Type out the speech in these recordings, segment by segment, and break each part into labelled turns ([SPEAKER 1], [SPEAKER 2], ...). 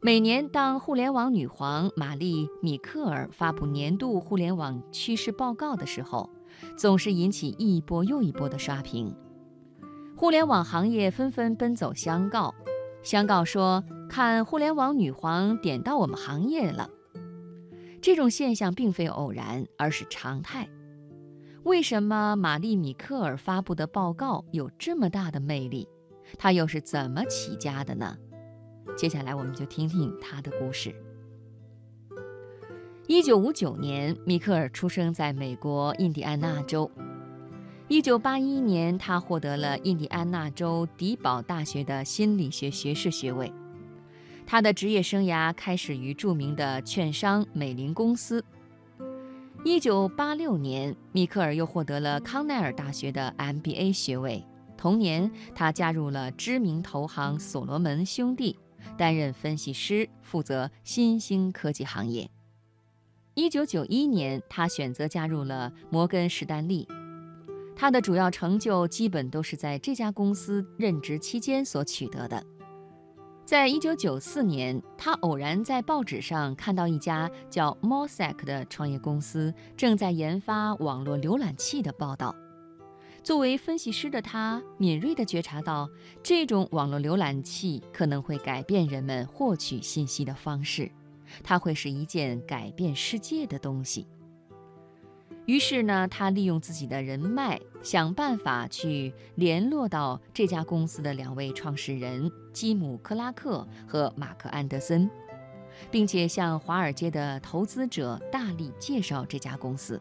[SPEAKER 1] 每年，当互联网女皇玛丽·米克尔发布年度互联网趋势报告的时候，总是引起一波又一波的刷屏。互联网行业纷纷奔走相告，相告说：“看互联网女皇点到我们行业了。”这种现象并非偶然，而是常态。为什么玛丽·米克尔发布的报告有这么大的魅力？她又是怎么起家的呢？接下来，我们就听听他的故事。一九五九年，米克尔出生在美国印第安纳州。一九八一年，他获得了印第安纳州迪堡大学的心理学学士学位。他的职业生涯开始于著名的券商美林公司。一九八六年，米克尔又获得了康奈尔大学的 MBA 学位。同年，他加入了知名投行所罗门兄弟，担任分析师，负责新兴科技行业。一九九一年，他选择加入了摩根士丹利。他的主要成就基本都是在这家公司任职期间所取得的。在一九九四年，他偶然在报纸上看到一家叫 Mosaic 的创业公司正在研发网络浏览器的报道。作为分析师的他，敏锐地觉察到这种网络浏览器可能会改变人们获取信息的方式，它会是一件改变世界的东西。于是呢，他利用自己的人脉，想办法去联络到这家公司的两位创始人基姆·克拉克和马克·安德森，并且向华尔街的投资者大力介绍这家公司。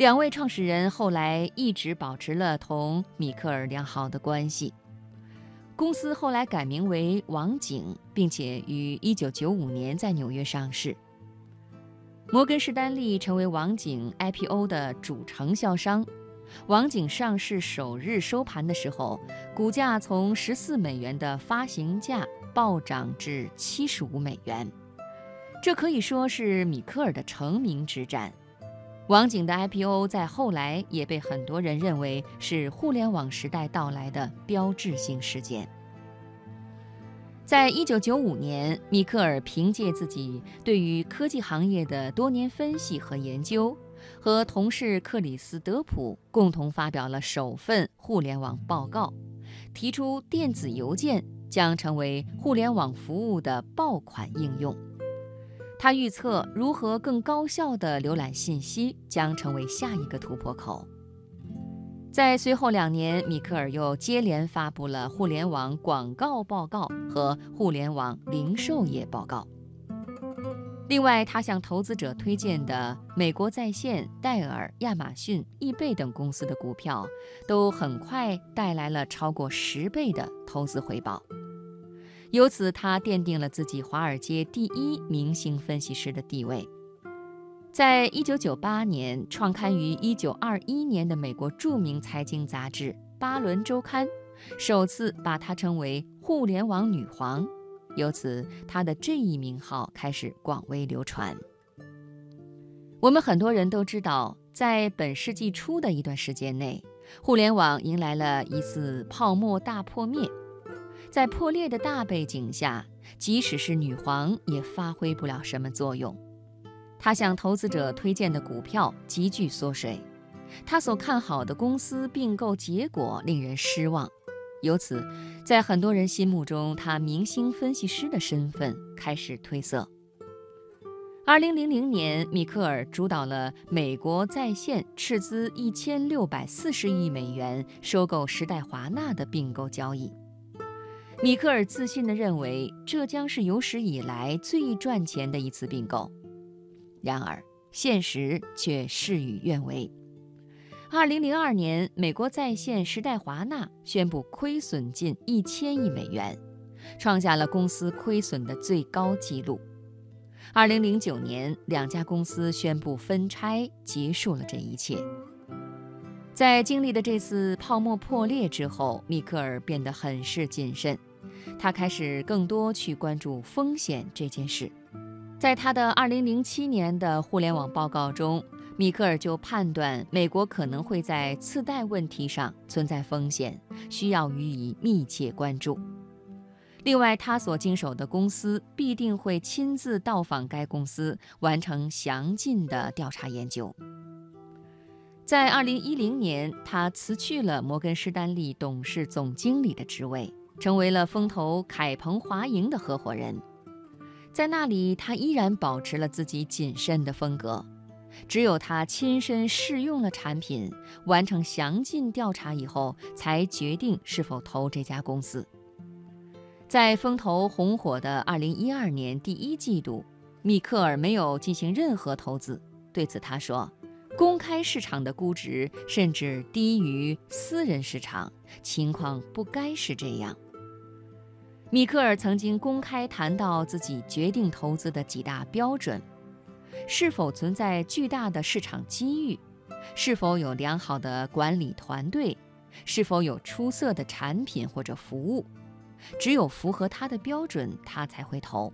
[SPEAKER 1] 两位创始人后来一直保持了同米克尔良好的关系。公司后来改名为网景，并且于1995年在纽约上市。摩根士丹利成为网景 IPO 的主承销商。网景上市首日收盘的时候，股价从十四美元的发行价暴涨至七十五美元，这可以说是米克尔的成名之战。网景的 IPO 在后来也被很多人认为是互联网时代到来的标志性事件。在一九九五年，米克尔凭借自己对于科技行业的多年分析和研究，和同事克里斯·德普共同发表了首份互联网报告，提出电子邮件将成为互联网服务的爆款应用。他预测，如何更高效地浏览信息将成为下一个突破口。在随后两年，米克尔又接连发布了互联网广告报告和互联网零售业报告。另外，他向投资者推荐的美国在线、戴尔、亚马逊、易贝等公司的股票，都很快带来了超过十倍的投资回报。由此，他奠定了自己华尔街第一明星分析师的地位。在一九九八年创刊于一九二一年的美国著名财经杂志《巴伦周刊》，首次把她称为“互联网女皇”，由此她的这一名号开始广为流传。我们很多人都知道，在本世纪初的一段时间内，互联网迎来了一次泡沫大破灭。在破裂的大背景下，即使是女皇也发挥不了什么作用。他向投资者推荐的股票急剧缩水，他所看好的公司并购结果令人失望，由此，在很多人心目中，他明星分析师的身份开始褪色。二零零零年，米克尔主导了美国在线斥资一千六百四十亿美元收购时代华纳的并购交易，米克尔自信地认为，这将是有史以来最赚钱的一次并购。然而，现实却事与愿违。二零零二年，美国在线时代华纳宣布亏损近一千亿美元，创下了公司亏损的最高纪录。二零零九年，两家公司宣布分拆，结束了这一切。在经历的这次泡沫破裂之后，米克尔变得很是谨慎，他开始更多去关注风险这件事。在他的2007年的互联网报告中，米克尔就判断美国可能会在次贷问题上存在风险，需要予以密切关注。另外，他所经手的公司必定会亲自到访该公司，完成详尽的调查研究。在2010年，他辞去了摩根士丹利董事总经理的职位，成为了风投凯鹏华盈的合伙人。在那里，他依然保持了自己谨慎的风格。只有他亲身试用了产品，完成详尽调查以后，才决定是否投这家公司。在风投红火的2012年第一季度，密克尔没有进行任何投资。对此，他说：“公开市场的估值甚至低于私人市场，情况不该是这样。”米克尔曾经公开谈到自己决定投资的几大标准。是否存在巨大的市场机遇？是否有良好的管理团队？是否有出色的产品或者服务？只有符合他的标准，他才会投。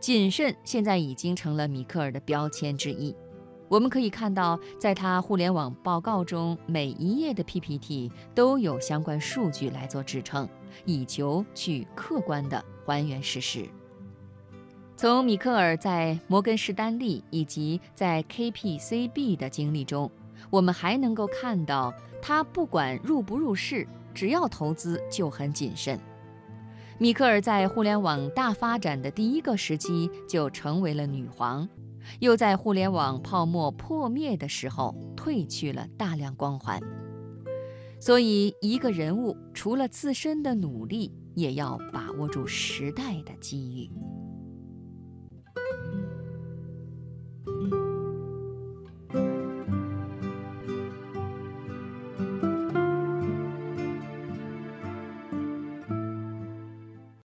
[SPEAKER 1] 谨慎现在已经成了米克尔的标签之一。我们可以看到，在他互联网报告中，每一页的 PPT 都有相关数据来做支撑，以求去客观地还原事实。从米克尔在摩根士丹利以及在 KPCB 的经历中，我们还能够看到，他不管入不入市，只要投资就很谨慎。米克尔在互联网大发展的第一个时期就成为了女皇，又在互联网泡沫破灭的时候褪去了大量光环。所以，一个人物除了自身的努力，也要把握住时代的机遇。